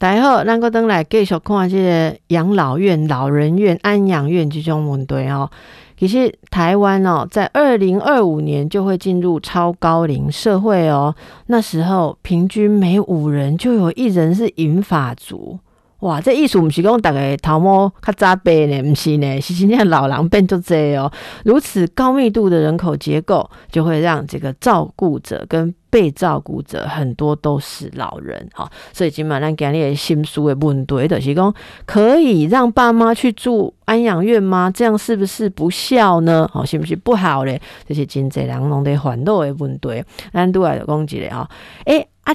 大家好，咱个等来继续看这个养老院、老人院、安养院这种问题哦。其实台湾哦，在二零二五年就会进入超高龄社会哦。那时候平均每五人就有一人是银发族。哇，这意思不是讲大概头毛较早白呢，不是呢，是今天老人变就这哦。如此高密度的人口结构，就会让这个照顾者跟被照顾者很多都是老人哈。所以今晚咱今日心思的问题就是讲，可以让爸妈去住安养院吗？这样是不是不孝呢？哦，是不是不好嘞？这些真济人拢在烦恼的问题，咱都来讲一个哈。诶啊，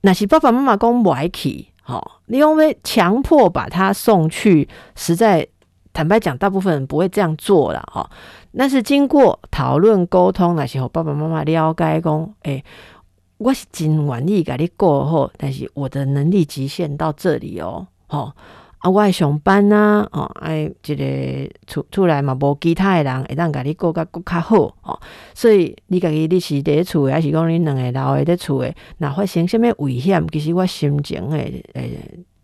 那是爸爸妈妈讲不爱去。好，你因为强迫把他送去，实在坦白讲，大部分人不会这样做了哈。那是经过讨论沟通那时候，爸爸妈妈了解讲，诶，我是真愿意给你过后，但是我的能力极限到这里哦，好。啊，我爱上班呐，哦，爱一个出出来嘛，无其他的人会当甲你过甲过较好哦。所以你家己你是伫厝诶，还是讲你两个老诶伫厝诶？若发生什么危险，其实我心情诶诶，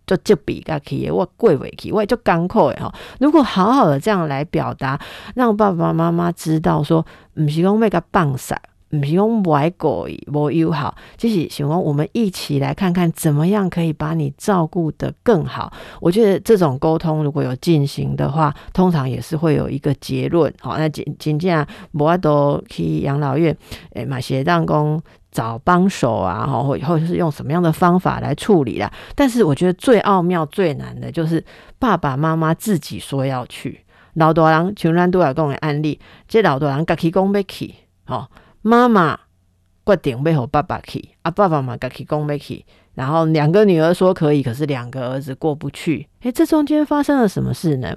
足急逼甲去诶，我过袂去，我足艰苦诶吼。如果好好的这样来表达，让爸爸妈妈知道说，毋是讲要甲放晒。唔是用外国无友好，就是希望我们一起来看看怎么样可以把你照顾得更好。我觉得这种沟通如果有进行的话，通常也是会有一个结论。好，那仅仅这样，我都去养老院，诶，买鞋当工找帮手啊，或或者是用什么样的方法来处理啦。但是我觉得最奥妙、最难的就是爸爸妈妈自己说要去。老多人全然都有讲的案例，这老多人家己讲要去，吼。妈妈决定要和爸爸去，啊，爸爸嘛家己讲要去，然后两个女儿说可以，可是两个儿子过不去。诶，这中间发生了什么事呢？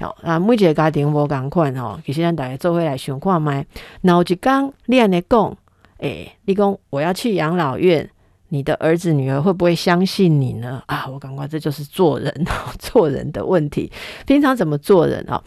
哦，啊，每一个家庭无共款哦，其实咱大家做回来想看麦。然后一讲你安尼讲，诶，你讲我要去养老院，你的儿子女儿会不会相信你呢？啊，我感觉这就是做人做人的问题。平常怎么做人啊？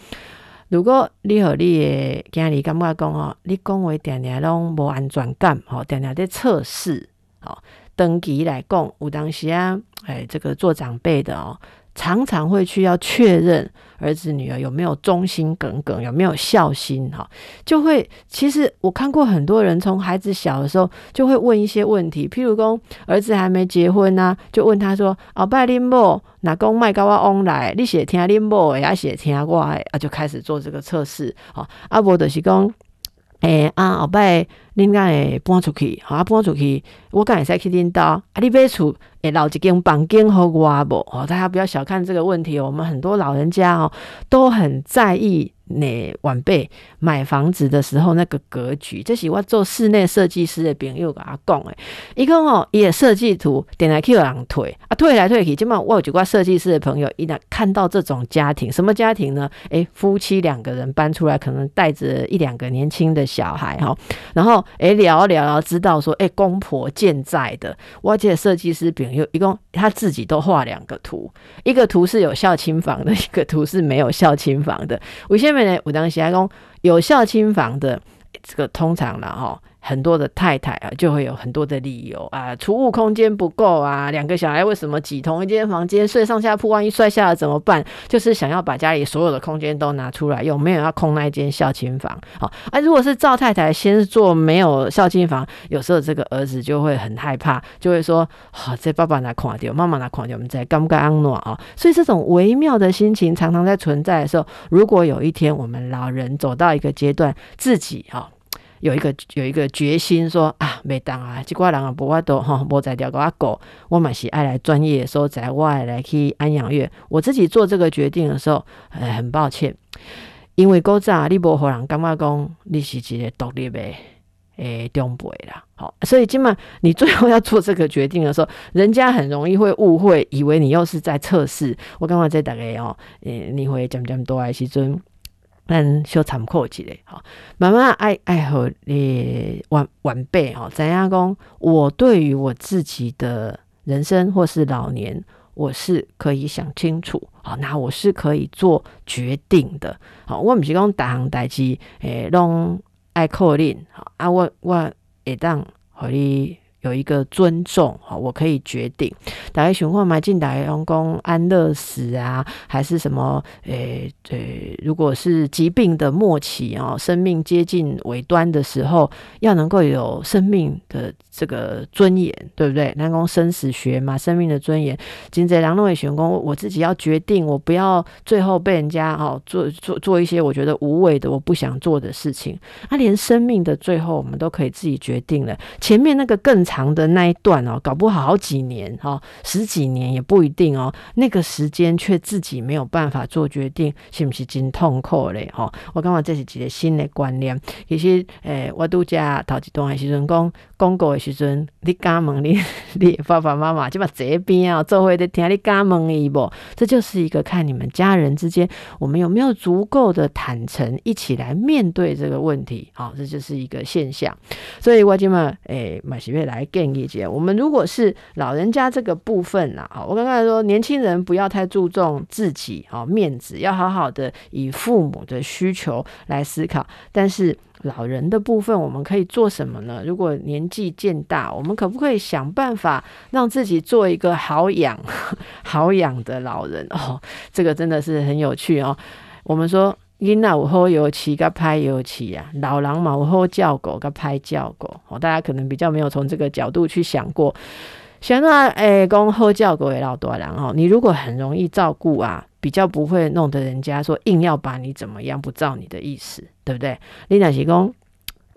如果你和你的家里感觉讲哦，你讲话定定拢无安全感，吼，定定在测试，吼，长期来讲，有当时啊，哎，这个做长辈的哦。常常会去要确认儿子女儿有没有忠心耿耿，有没有孝心哈，就会其实我看过很多人从孩子小的时候就会问一些问题，譬如说儿子还没结婚呢，就问他说：“哦，拜恁某，哪公卖高我翁来？你写听恁某，也写听我，啊，就开始做这个测试。好，阿伯的是讲。诶，啊，后摆恁敢会搬出去？好啊，搬出去，我敢会使去恁兜。啊，你买厝会留一间房间互我无？哦，大家不要小看这个问题哦。我们很多老人家哦，都很在意。那晚辈买房子的时候，那个格局，这是我做室内设计师的朋友跟他讲诶。一个哦，也设计图点来去有人退啊，退来退去，基本上我有几个设计师的朋友，一旦看到这种家庭，什么家庭呢？诶，夫妻两个人搬出来，可能带着一两个年轻的小孩哈，然后诶聊聊聊，知道说诶公婆健在的，我记得设计师朋友一共他自己都画两个图，一个图是有孝亲房的，一个图是没有孝亲房的，我下面呢，我当时还讲有孝亲房的这个通常了哈。很多的太太啊，就会有很多的理由啊，储物空间不够啊，两个小孩为什么挤同一间房间睡上下铺，万一摔下了怎么办？就是想要把家里所有的空间都拿出来用，没有要空那一间孝亲房。好，啊，如果是赵太太先做没有孝亲房，有时候这个儿子就会很害怕，就会说：好，这爸爸拿垮掉，妈妈拿垮掉，我们在干不干安诺啊？所以这种微妙的心情常常在存在的时候，如果有一天我们老人走到一个阶段，自己哈。有一个有一个决心说啊，没当啊，这挂人啊不法都哈，无在调个阿狗，我嘛是爱来专业的时候在外来去安养院。我自己做这个决定的时候，呃，很抱歉，因为古早你无互人感觉讲你是一个独立的诶长辈啦。好，所以今晚你最后要做这个决定的时候，人家很容易会误会，以为你又是在测试。我刚刚在大概哦，诶，你会讲讲多爱时阵。咱小参考一下，吼，慢慢爱爱和你晚晚辈吼，怎样讲？我对于我自己的人生或是老年，我是可以想清楚，好，那我是可以做决定的，好，我毋是讲大行代志，诶，拢爱靠恁，好啊，我我会当和你。有一个尊重哈，我可以决定。大家情况买进来员工安乐死啊，还是什么？诶，诶，如果是疾病的末期哦，生命接近尾端的时候，要能够有生命的这个尊严，对不对？南宫生死学嘛，生命的尊严。金泽良认为，员工我自己要决定，我不要最后被人家哦做做做一些我觉得无谓的、我不想做的事情。他连生命的最后，我们都可以自己决定了。前面那个更长的那一段哦，搞不好好几年哦，十几年也不一定哦。那个时间却自己没有办法做决定，是不是真痛苦嘞？哈，我感觉这是一个新的观念。其实，诶，我拄则头一段的时阵讲广告的时阵，你敢问你你爸爸妈妈就把这边啊做会的听，你敢问伊不？这就是一个看你们家人之间，我们有没有足够的坦诚，一起来面对这个问题。好，这就是一个现象。所以我今嘛，诶，马喜月来建议姐，我们如果是老人家这个部分呐，好，我刚才说年轻人不要太注重自己啊面子，要好好的以父母的需求来思考。但是老人的部分，我们可以做什么呢？如果年纪渐大，我们可不可以想办法让自己做一个好养、好养的老人？哦，这个真的是很有趣哦。我们说。囡仔有好油漆，甲拍油漆啊；老人嘛有好叫狗，甲拍叫狗。哦，大家可能比较没有从这个角度去想过。现在诶，讲好叫狗的老多人哦，你如果很容易照顾啊，比较不会弄得人家说硬要把你怎么样，不照你的意思，对不对？你若是讲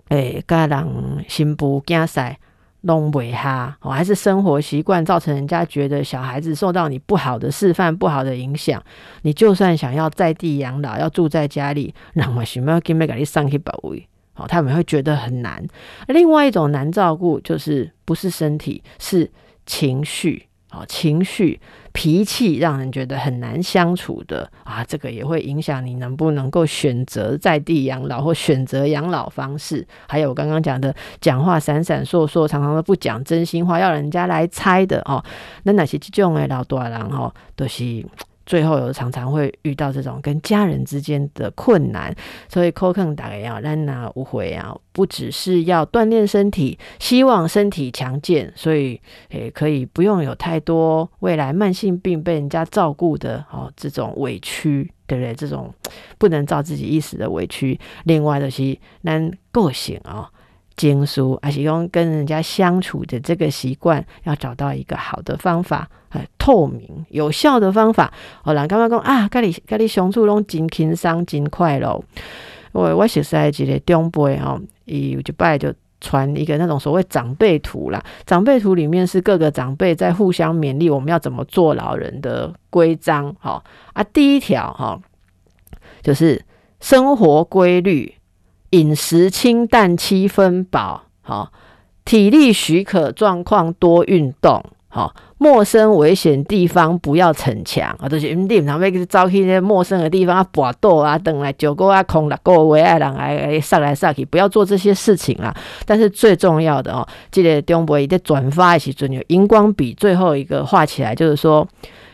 诶，甲人新妇惊晒。弄尾哈，哦，还是生活习惯造成人家觉得小孩子受到你不好的示范、不好的影响。你就算想要在地养老，要住在家里，那么什么给没给你上去保卫，好，他们会觉得很难。另外一种难照顾，就是不是身体，是情绪。哦，情绪、脾气让人觉得很难相处的啊，这个也会影响你能不能够选择在地养老或选择养老方式。还有我刚刚讲的，讲话闪闪烁烁，常常都不讲真心话，要人家来猜的哦。那哪些这种的老大人哦，都是。最后有常常会遇到这种跟家人之间的困难，所以 CoCon 打个要让那无悔啊，不只是要锻炼身体，希望身体强健，所以也可以不用有太多未来慢性病被人家照顾的哦这种委屈，对不对？这种不能照自己意思的委屈。另外的是咱个性啊。经书，而且用跟人家相处的这个习惯，要找到一个好的方法，呃，透明有效的方法。哦，人刚刚讲啊，跟你跟你相处拢真轻松、真快乐。我我实在记得中辈哦，伊有一摆就传一个那种所谓长辈图啦。长辈图里面是各个长辈在互相勉励，我们要怎么做老人的规章。哈啊，第一条哈，就是生活规律。饮食清淡，七分饱，好，体力许可状况多运动，好，陌生危险地方不要逞强，啊，都是你唔通要去走去那陌生的地方啊，搏斗啊，等来九个啊空六个为爱人来上来上去，不要做这些事情啦。但是最重要的哦，记得中博一在转发一起准有荧光笔最后一个画起来，就是说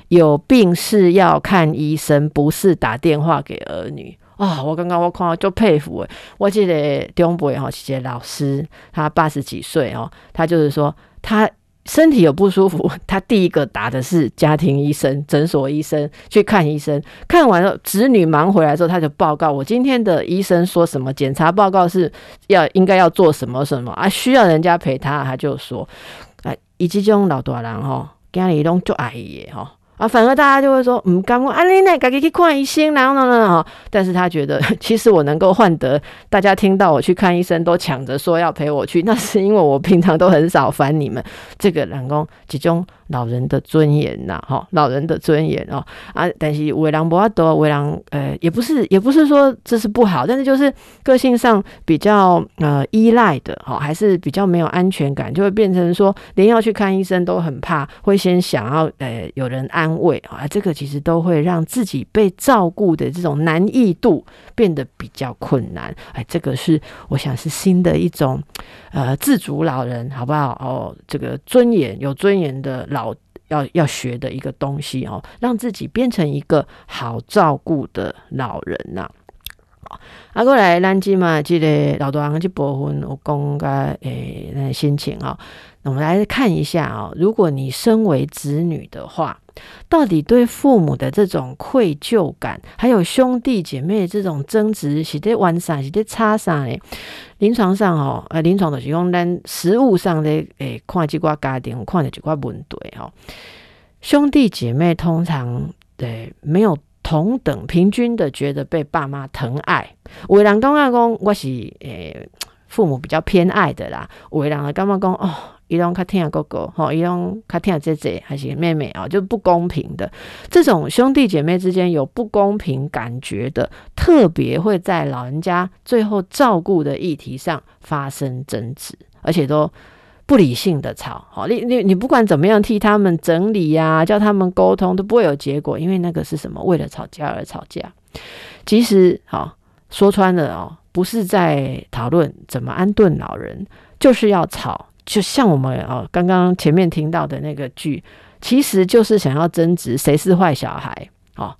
有病是要看医生，不是打电话给儿女。啊！我刚刚我看就佩服诶，我记得中博哈，谢谢老师，他八十几岁哦，他就是说他身体有不舒服，他第一个打的是家庭医生、诊所医生去看医生，看完了子女忙回来之后，他就报告我今天的医生说什么，检查报告是要应该要做什么什么啊，需要人家陪他，他就说啊，以及这种老大人哈，家里拢做阿姨哈。啊，反而大家就会说，嗯，干我啊，你那赶紧去看医生，然后呢哈。但是他觉得，其实我能够换得大家听到我去看医生，都抢着说要陪我去，那是因为我平常都很少烦你们。这个老公集中。老人的尊严呐，哈，老人的尊严哦啊，但是为人不阿多，为人呃，也不是，也不是说这是不好，但是就是个性上比较呃依赖的，哈，还是比较没有安全感，就会变成说连要去看医生都很怕，会先想要呃有人安慰啊，这个其实都会让自己被照顾的这种难易度变得比较困难，哎，这个是我想是新的一种呃自主老人，好不好？哦，这个尊严有尊严的。老要要学的一个东西哦，让自己变成一个好照顾的老人呐。啊，过来，咱即嘛，即个老多人这部分，我讲个诶，那心情哦。我们来看一下啊，如果你身为子女的话，到底对父母的这种愧疚感，还有兄弟姐妹这种争执，是在玩啥，是在差啥呢？临床上哦，呃，临床的是用咱实物上的诶，看几挂家庭，看的几挂问题哦。兄弟姐妹通常对没有同等平均的觉得被爸妈疼爱，有人刚刚讲我是诶父母比较偏爱的啦，有人呢刚刚讲哦。伊拢较听哥哥，吼，伊拢较听姐姐还是妹妹啊，就不公平的。这种兄弟姐妹之间有不公平感觉的，特别会在老人家最后照顾的议题上发生争执，而且都不理性的吵。好，你你你不管怎么样替他们整理呀，叫他们沟通都不会有结果，因为那个是什么？为了吵架而吵架。其实，好说穿了哦，不是在讨论怎么安顿老人，就是要吵。就像我们哦，刚刚前面听到的那个剧，其实就是想要争执谁是坏小孩哦。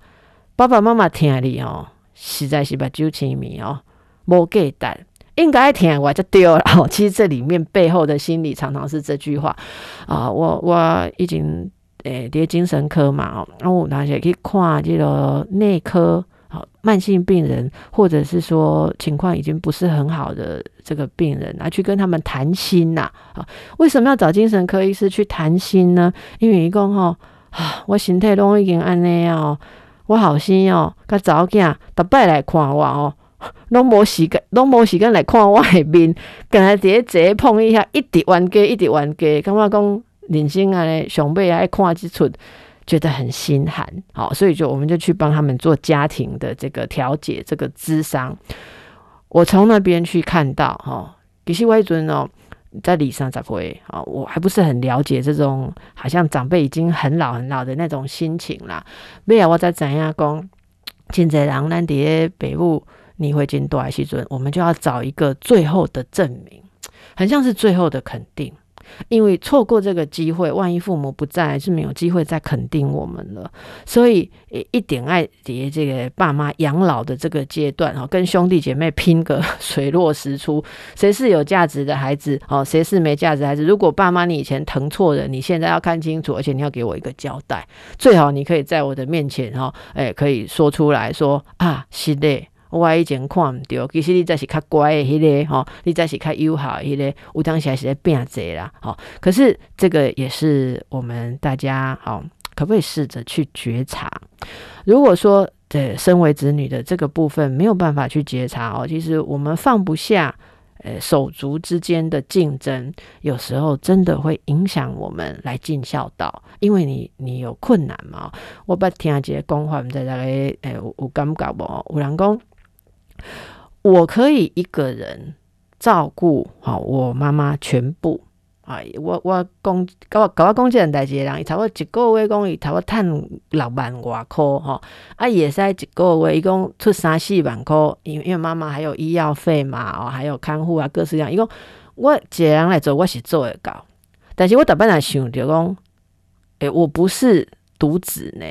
爸爸妈妈听你哦，实在是把酒清迷哦，无给胆，应该听我就丢了。其实这里面背后的心理常常是这句话啊。我我已经诶，跌精神科嘛哦，然后那些去看这个内科。慢性病人或者是说情况已经不是很好的这个病人啊，去跟他们谈心呐。啊，为什么要找精神科医师去谈心呢？因为一共吼啊，我身体拢已经安尼哦，我好心哦，甲早囝逐摆来看我哦，拢无时间，拢无时间来看我的面，跟他直接直接碰一下，一直冤家，一直冤家，感觉讲人生啊，上辈爱看即出。觉得很心寒，好，所以就我们就去帮他们做家庭的这个调解，这个咨商。我从那边去看到，哈，其实外尊哦，在理上咋会啊？我还不是很了解这种好像长辈已经很老很老的那种心情啦。没有我在怎样讲？现在人咱伫北部你会进多还是尊？我们就要找一个最后的证明，很像是最后的肯定。因为错过这个机会，万一父母不在，是没有机会再肯定我们了。所以，一点爱叠这个爸妈养老的这个阶段，哈，跟兄弟姐妹拼个 水落石出，谁是有价值的孩子，哦，谁是没价值孩子？如果爸妈你以前疼错人，你现在要看清楚，而且你要给我一个交代。最好你可以在我的面前，哈，哎，可以说出来说啊，是的。我以前看毋着，其实你才是较乖的迄个吼，你才是较友好迄个，有当时还是在变济啦，吼。可是这个也是我们大家好，可不可以试着去觉察？如果说对身为子女的这个部分没有办法去觉察哦，其实我们放不下，呃，手足之间的竞争，有时候真的会影响我们来尽孝道，因为你你有困难嘛。我捌听一个讲法，毋知大家诶有有感觉无？有人讲。我可以一个人照顾好我妈妈全部啊！我我公搞搞我公积人代志人，伊差不多一个月讲伊差不多赚六万外块吼，啊也使一个月伊讲出三四万块，因为因为妈妈还有医药费嘛，哦还有看护啊各式各样，伊讲我一个人来做我是做得到，但是我逐摆来想着讲，诶，我不是独子呢。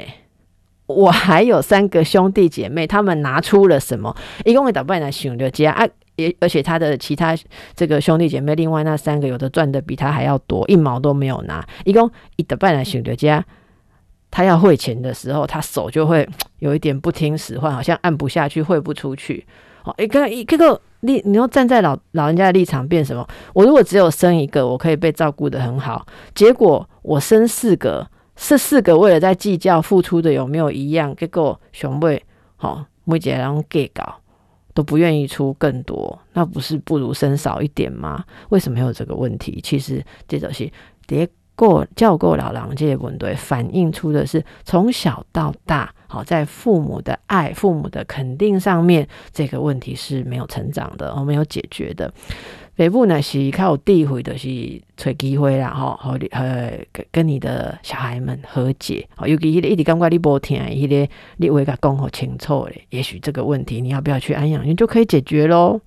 我还有三个兄弟姐妹，他们拿出了什么？一共会打败来想六家啊！也而且他的其他这个兄弟姐妹，另外那三个有的赚的比他还要多，一毛都没有拿。一共一打败来想六家，他要汇钱的时候，他手就会 有一点不听使唤，好像按不下去，汇不出去。哦，一个一这个立，你要站在老老人家的立场变什么？我如果只有生一个，我可以被照顾的很好，结果我生四个。是四个为了在计较付出的有没有一样，结果熊妹好每姐然后给搞都不愿意出更多，那不是不如生少一点吗？为什么有这个问题？其实这种是叠过教过老狼这些问题，反映出的是从小到大，好在父母的爱、父母的肯定上面，这个问题是没有成长的，没有解决的。北部呢是较有地会的是找机会啦，吼，和呃跟跟你的小孩们和解，尤其迄个一直感觉你无听，迄个你会甲讲好清楚咧，也许这个问题你要不要去安养院就可以解决咯。